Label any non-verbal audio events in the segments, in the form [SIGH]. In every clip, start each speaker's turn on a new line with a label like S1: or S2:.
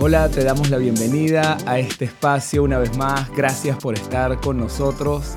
S1: Hola, te damos la bienvenida a este espacio una vez más. Gracias por estar con nosotros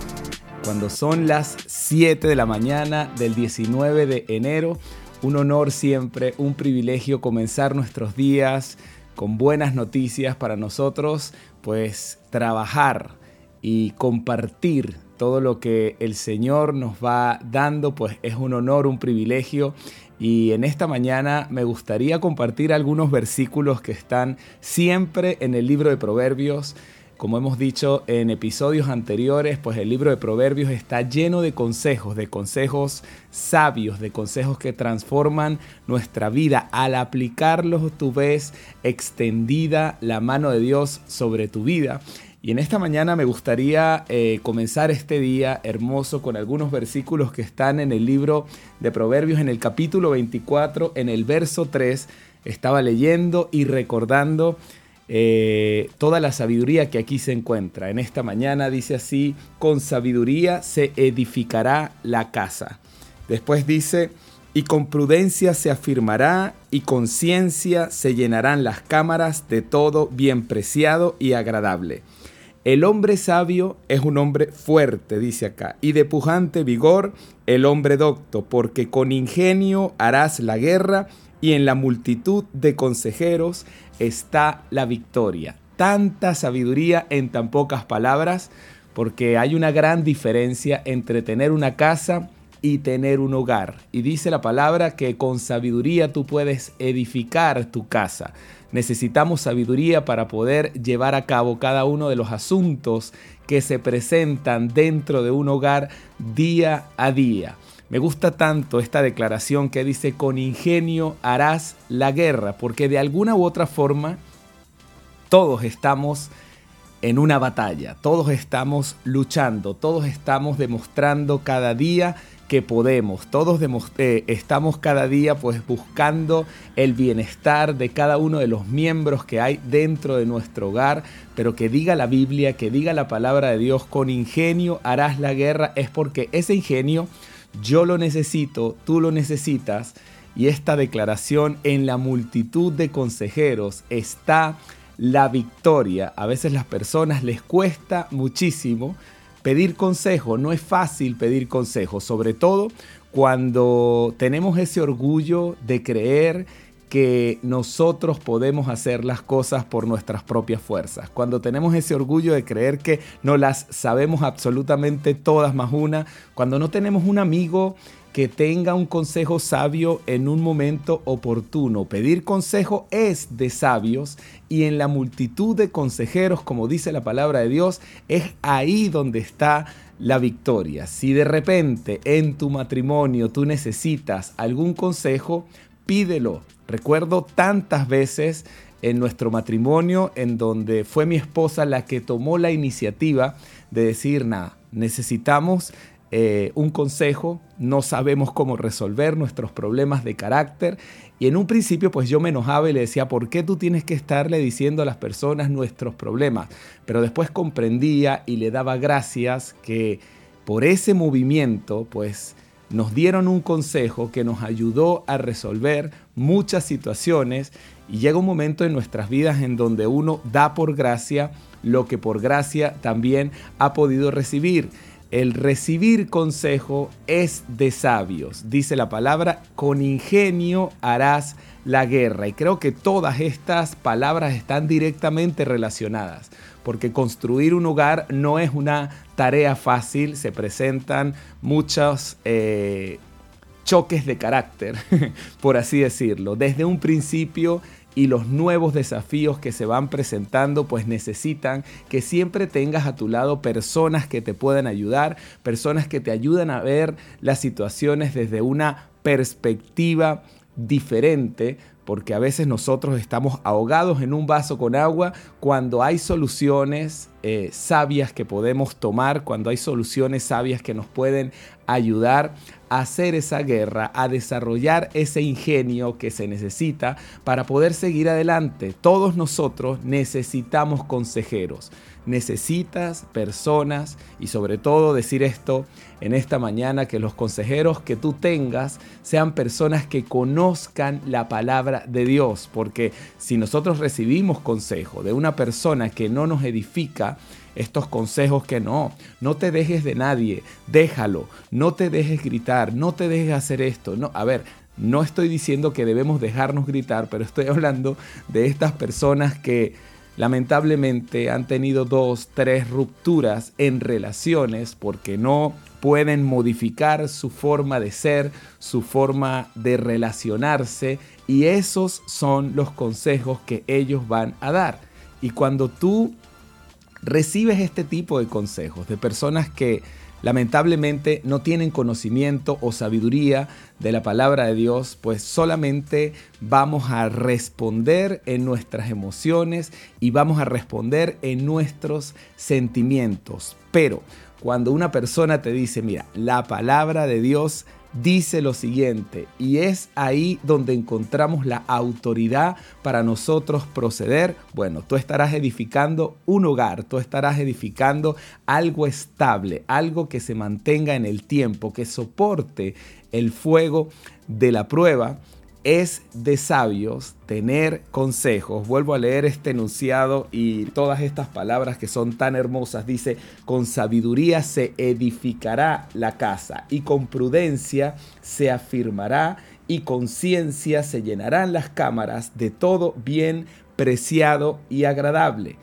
S1: cuando son las 7 de la mañana del 19 de enero. Un honor siempre, un privilegio comenzar nuestros días con buenas noticias para nosotros, pues trabajar y compartir todo lo que el Señor nos va dando, pues es un honor, un privilegio. Y en esta mañana me gustaría compartir algunos versículos que están siempre en el libro de Proverbios. Como hemos dicho en episodios anteriores, pues el libro de Proverbios está lleno de consejos, de consejos sabios, de consejos que transforman nuestra vida. Al aplicarlos tú ves extendida la mano de Dios sobre tu vida. Y en esta mañana me gustaría eh, comenzar este día hermoso con algunos versículos que están en el libro de Proverbios en el capítulo 24, en el verso 3. Estaba leyendo y recordando eh, toda la sabiduría que aquí se encuentra. En esta mañana dice así, con sabiduría se edificará la casa. Después dice, y con prudencia se afirmará y con ciencia se llenarán las cámaras de todo bien preciado y agradable. El hombre sabio es un hombre fuerte, dice acá, y de pujante vigor el hombre docto, porque con ingenio harás la guerra y en la multitud de consejeros está la victoria. Tanta sabiduría en tan pocas palabras, porque hay una gran diferencia entre tener una casa y tener un hogar. Y dice la palabra que con sabiduría tú puedes edificar tu casa. Necesitamos sabiduría para poder llevar a cabo cada uno de los asuntos que se presentan dentro de un hogar día a día. Me gusta tanto esta declaración que dice, con ingenio harás la guerra, porque de alguna u otra forma todos estamos en una batalla, todos estamos luchando, todos estamos demostrando cada día que podemos. Todos eh, estamos cada día pues buscando el bienestar de cada uno de los miembros que hay dentro de nuestro hogar, pero que diga la Biblia, que diga la palabra de Dios, con ingenio harás la guerra, es porque ese ingenio yo lo necesito, tú lo necesitas, y esta declaración en la multitud de consejeros está la victoria. A veces las personas les cuesta muchísimo pedir consejo, no es fácil pedir consejo, sobre todo cuando tenemos ese orgullo de creer que nosotros podemos hacer las cosas por nuestras propias fuerzas. Cuando tenemos ese orgullo de creer que no las sabemos absolutamente todas más una, cuando no tenemos un amigo que tenga un consejo sabio en un momento oportuno. Pedir consejo es de sabios y en la multitud de consejeros, como dice la palabra de Dios, es ahí donde está la victoria. Si de repente en tu matrimonio tú necesitas algún consejo, pídelo. Recuerdo tantas veces en nuestro matrimonio en donde fue mi esposa la que tomó la iniciativa de decir, nada, necesitamos eh, un consejo, no sabemos cómo resolver nuestros problemas de carácter. Y en un principio pues yo me enojaba y le decía, ¿por qué tú tienes que estarle diciendo a las personas nuestros problemas? Pero después comprendía y le daba gracias que por ese movimiento pues nos dieron un consejo que nos ayudó a resolver muchas situaciones y llega un momento en nuestras vidas en donde uno da por gracia lo que por gracia también ha podido recibir. El recibir consejo es de sabios. Dice la palabra, con ingenio harás la guerra. Y creo que todas estas palabras están directamente relacionadas, porque construir un hogar no es una tarea fácil, se presentan muchos eh, choques de carácter, [LAUGHS] por así decirlo. Desde un principio y los nuevos desafíos que se van presentando, pues necesitan que siempre tengas a tu lado personas que te puedan ayudar, personas que te ayudan a ver las situaciones desde una perspectiva diferente, porque a veces nosotros estamos ahogados en un vaso con agua cuando hay soluciones eh, sabias que podemos tomar, cuando hay soluciones sabias que nos pueden ayudar a hacer esa guerra, a desarrollar ese ingenio que se necesita para poder seguir adelante. Todos nosotros necesitamos consejeros. Necesitas personas y sobre todo decir esto en esta mañana, que los consejeros que tú tengas sean personas que conozcan la palabra de Dios, porque si nosotros recibimos consejo de una persona que no nos edifica, estos consejos que no, no te dejes de nadie, déjalo, no te dejes gritar, no te dejes hacer esto, no, a ver, no estoy diciendo que debemos dejarnos gritar, pero estoy [LAUGHS] hablando de estas personas que lamentablemente han tenido dos, tres rupturas en relaciones porque no pueden modificar su forma de ser, su forma de relacionarse y esos son los consejos que ellos van a dar. Y cuando tú recibes este tipo de consejos de personas que lamentablemente no tienen conocimiento o sabiduría de la palabra de Dios, pues solamente vamos a responder en nuestras emociones y vamos a responder en nuestros sentimientos. Pero cuando una persona te dice, mira, la palabra de Dios dice lo siguiente, y es ahí donde encontramos la autoridad para nosotros proceder. Bueno, tú estarás edificando un hogar, tú estarás edificando algo estable, algo que se mantenga en el tiempo, que soporte el fuego de la prueba es de sabios tener consejos. Vuelvo a leer este enunciado y todas estas palabras que son tan hermosas. Dice, con sabiduría se edificará la casa y con prudencia se afirmará y con ciencia se llenarán las cámaras de todo bien preciado y agradable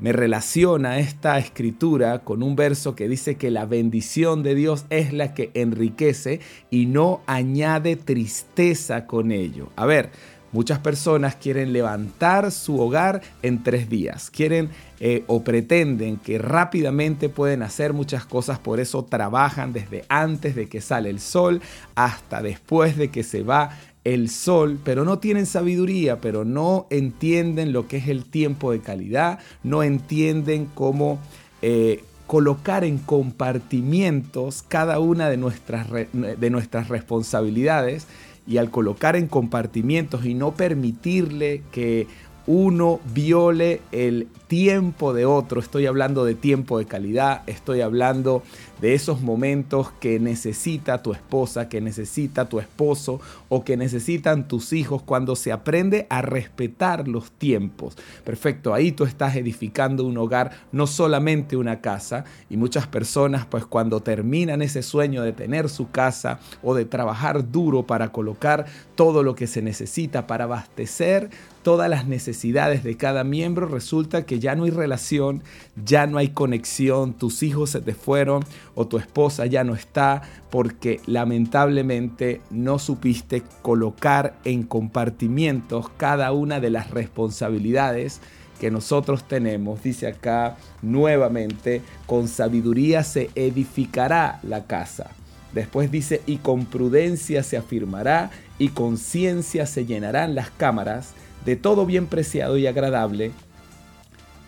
S1: me relaciona esta escritura con un verso que dice que la bendición de Dios es la que enriquece y no añade tristeza con ello. A ver, muchas personas quieren levantar su hogar en tres días, quieren eh, o pretenden que rápidamente pueden hacer muchas cosas, por eso trabajan desde antes de que sale el sol hasta después de que se va el sol, pero no tienen sabiduría, pero no entienden lo que es el tiempo de calidad, no entienden cómo eh, colocar en compartimientos cada una de nuestras, de nuestras responsabilidades. Y al colocar en compartimientos y no permitirle que uno viole el tiempo de otro. Estoy hablando de tiempo de calidad, estoy hablando de esos momentos que necesita tu esposa, que necesita tu esposo o que necesitan tus hijos cuando se aprende a respetar los tiempos. Perfecto, ahí tú estás edificando un hogar, no solamente una casa. Y muchas personas pues cuando terminan ese sueño de tener su casa o de trabajar duro para colocar todo lo que se necesita para abastecer todas las necesidades de cada miembro, resulta que ya no hay relación, ya no hay conexión, tus hijos se te fueron o tu esposa ya no está porque lamentablemente no supiste colocar en compartimientos cada una de las responsabilidades que nosotros tenemos. Dice acá nuevamente, con sabiduría se edificará la casa. Después dice, y con prudencia se afirmará, y con ciencia se llenarán las cámaras de todo bien preciado y agradable,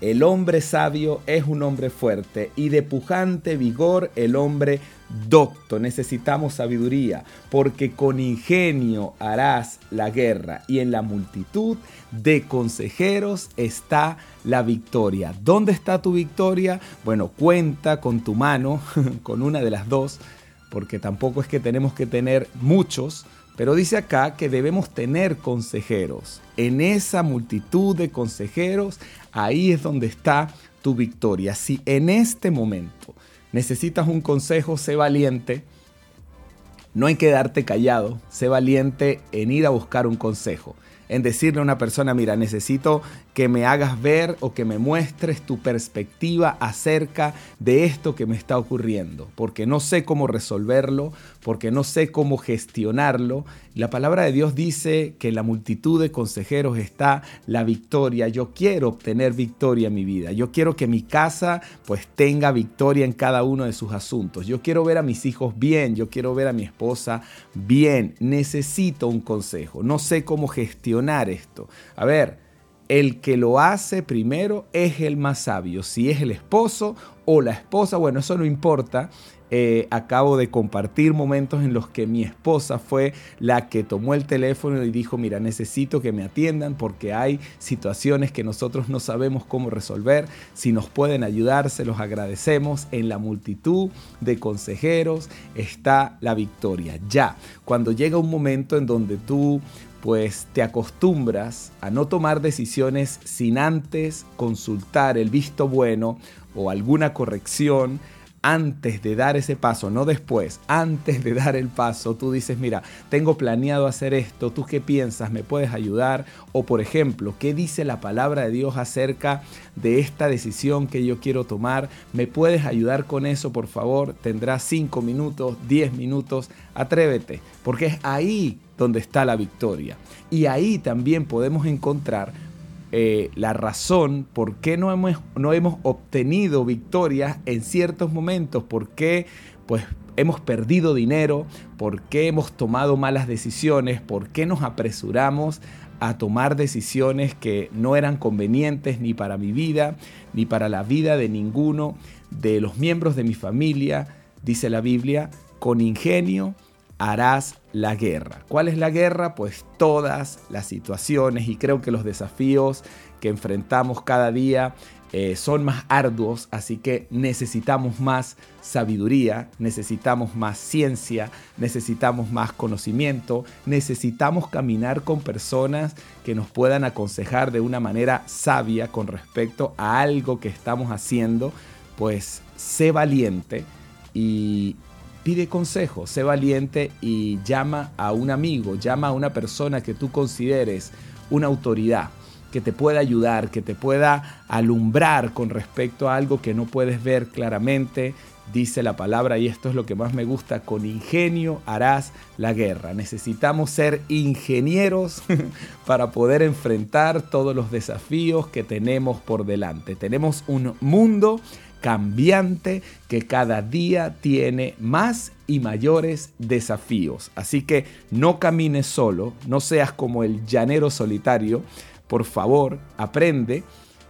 S1: el hombre sabio es un hombre fuerte y de pujante vigor el hombre docto. Necesitamos sabiduría, porque con ingenio harás la guerra y en la multitud de consejeros está la victoria. ¿Dónde está tu victoria? Bueno, cuenta con tu mano, [LAUGHS] con una de las dos, porque tampoco es que tenemos que tener muchos, pero dice acá que debemos tener consejeros. En esa multitud de consejeros, ahí es donde está tu victoria. Si en este momento necesitas un consejo, sé valiente. No que quedarte callado, sé valiente en ir a buscar un consejo en decirle a una persona, mira, necesito que me hagas ver o que me muestres tu perspectiva acerca de esto que me está ocurriendo, porque no sé cómo resolverlo, porque no sé cómo gestionarlo. La palabra de Dios dice que en la multitud de consejeros está la victoria. Yo quiero obtener victoria en mi vida. Yo quiero que mi casa pues tenga victoria en cada uno de sus asuntos. Yo quiero ver a mis hijos bien, yo quiero ver a mi esposa bien. Necesito un consejo. No sé cómo gestionar esto. A ver, el que lo hace primero es el más sabio. Si es el esposo o la esposa, bueno, eso no importa. Eh, acabo de compartir momentos en los que mi esposa fue la que tomó el teléfono y dijo, mira, necesito que me atiendan porque hay situaciones que nosotros no sabemos cómo resolver. Si nos pueden ayudar, se los agradecemos. En la multitud de consejeros está la victoria. Ya, cuando llega un momento en donde tú pues te acostumbras a no tomar decisiones sin antes consultar el visto bueno o alguna corrección, antes de dar ese paso, no después, antes de dar el paso, tú dices, mira, tengo planeado hacer esto, ¿tú qué piensas? ¿Me puedes ayudar? O por ejemplo, ¿qué dice la palabra de Dios acerca de esta decisión que yo quiero tomar? ¿Me puedes ayudar con eso, por favor? Tendrás 5 minutos, 10 minutos, atrévete, porque es ahí donde está la victoria. Y ahí también podemos encontrar eh, la razón por qué no hemos, no hemos obtenido victorias en ciertos momentos, por qué pues, hemos perdido dinero, por qué hemos tomado malas decisiones, por qué nos apresuramos a tomar decisiones que no eran convenientes ni para mi vida, ni para la vida de ninguno de los miembros de mi familia, dice la Biblia, con ingenio harás la guerra. ¿Cuál es la guerra? Pues todas las situaciones y creo que los desafíos que enfrentamos cada día eh, son más arduos, así que necesitamos más sabiduría, necesitamos más ciencia, necesitamos más conocimiento, necesitamos caminar con personas que nos puedan aconsejar de una manera sabia con respecto a algo que estamos haciendo, pues sé valiente y, pide consejo, sé valiente y llama a un amigo, llama a una persona que tú consideres una autoridad, que te pueda ayudar, que te pueda alumbrar con respecto a algo que no puedes ver claramente. Dice la palabra, y esto es lo que más me gusta, con ingenio harás la guerra. Necesitamos ser ingenieros [LAUGHS] para poder enfrentar todos los desafíos que tenemos por delante. Tenemos un mundo cambiante que cada día tiene más y mayores desafíos. Así que no camines solo, no seas como el llanero solitario. Por favor, aprende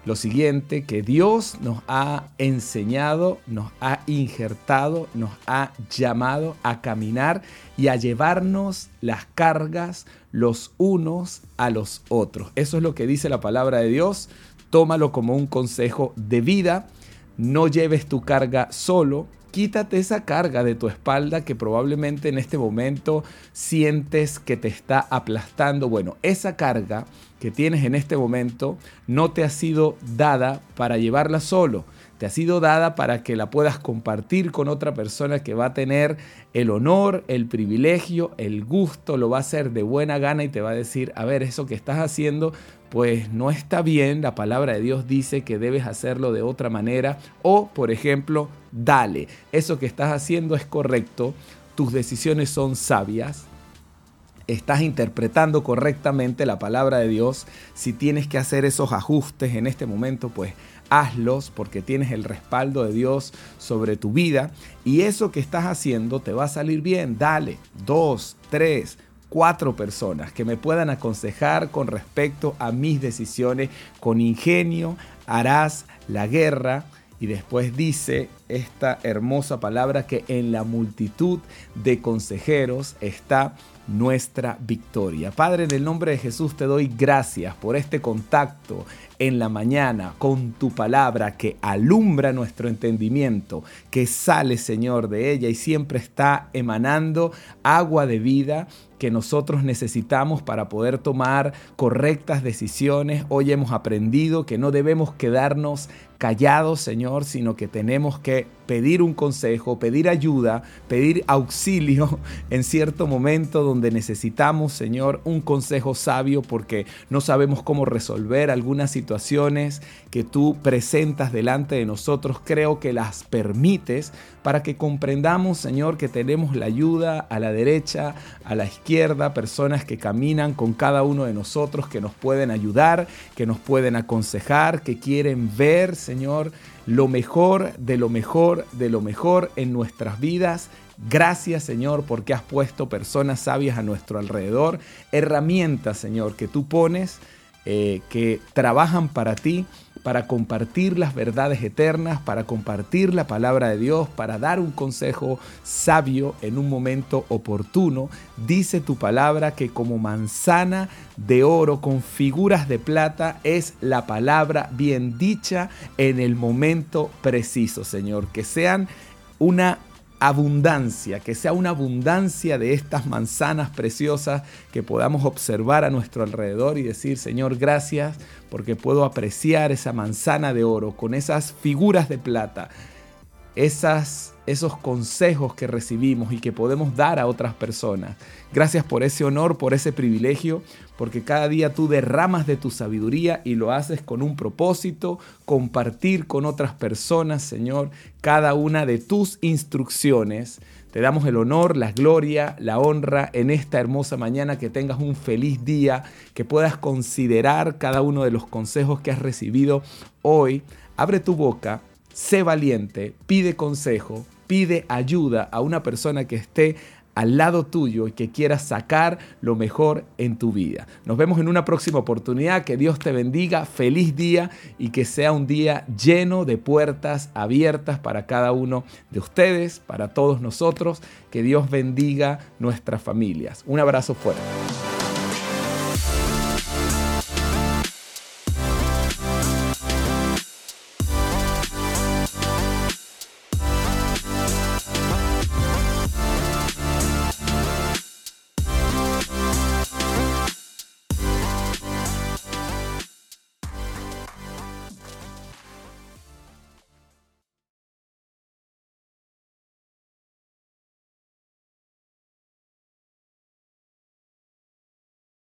S1: lo siguiente, que Dios nos ha enseñado, nos ha injertado, nos ha llamado a caminar y a llevarnos las cargas los unos a los otros. Eso es lo que dice la palabra de Dios. Tómalo como un consejo de vida no lleves tu carga solo, quítate esa carga de tu espalda que probablemente en este momento sientes que te está aplastando. Bueno, esa carga que tienes en este momento no te ha sido dada para llevarla solo. Ha sido dada para que la puedas compartir con otra persona que va a tener el honor, el privilegio, el gusto, lo va a hacer de buena gana y te va a decir, a ver, eso que estás haciendo pues no está bien, la palabra de Dios dice que debes hacerlo de otra manera o, por ejemplo, dale, eso que estás haciendo es correcto, tus decisiones son sabias, estás interpretando correctamente la palabra de Dios, si tienes que hacer esos ajustes en este momento, pues hazlos porque tienes el respaldo de Dios sobre tu vida y eso que estás haciendo te va a salir bien, dale, dos, tres, cuatro personas que me puedan aconsejar con respecto a mis decisiones. Con ingenio harás la guerra. Y después dice esta hermosa palabra que en la multitud de consejeros está nuestra victoria. Padre, en el nombre de Jesús te doy gracias por este contacto en la mañana con tu palabra que alumbra nuestro entendimiento, que sale, Señor, de ella y siempre está emanando agua de vida que nosotros necesitamos para poder tomar correctas decisiones. Hoy hemos aprendido que no debemos quedarnos callados, Señor, sino que tenemos que pedir un consejo, pedir ayuda, pedir auxilio [LAUGHS] en cierto momento donde necesitamos, Señor, un consejo sabio porque no sabemos cómo resolver algunas situaciones que tú presentas delante de nosotros. Creo que las permites para que comprendamos, Señor, que tenemos la ayuda a la derecha, a la izquierda, personas que caminan con cada uno de nosotros, que nos pueden ayudar, que nos pueden aconsejar, que quieren ver, Señor, lo mejor de lo mejor de lo mejor en nuestras vidas. Gracias Señor porque has puesto personas sabias a nuestro alrededor, herramientas Señor que tú pones, eh, que trabajan para ti para compartir las verdades eternas, para compartir la palabra de Dios, para dar un consejo sabio en un momento oportuno. Dice tu palabra que como manzana de oro con figuras de plata es la palabra bien dicha en el momento preciso, Señor. Que sean una abundancia, que sea una abundancia de estas manzanas preciosas que podamos observar a nuestro alrededor y decir, Señor, gracias porque puedo apreciar esa manzana de oro con esas figuras de plata, esas esos consejos que recibimos y que podemos dar a otras personas. Gracias por ese honor, por ese privilegio, porque cada día tú derramas de tu sabiduría y lo haces con un propósito, compartir con otras personas, Señor, cada una de tus instrucciones. Te damos el honor, la gloria, la honra en esta hermosa mañana, que tengas un feliz día, que puedas considerar cada uno de los consejos que has recibido hoy. Abre tu boca, sé valiente, pide consejo, pide ayuda a una persona que esté al lado tuyo y que quiera sacar lo mejor en tu vida. Nos vemos en una próxima oportunidad. Que Dios te bendiga. Feliz día y que sea un día lleno de puertas abiertas para cada uno de ustedes, para todos nosotros. Que Dios bendiga nuestras familias. Un abrazo fuerte.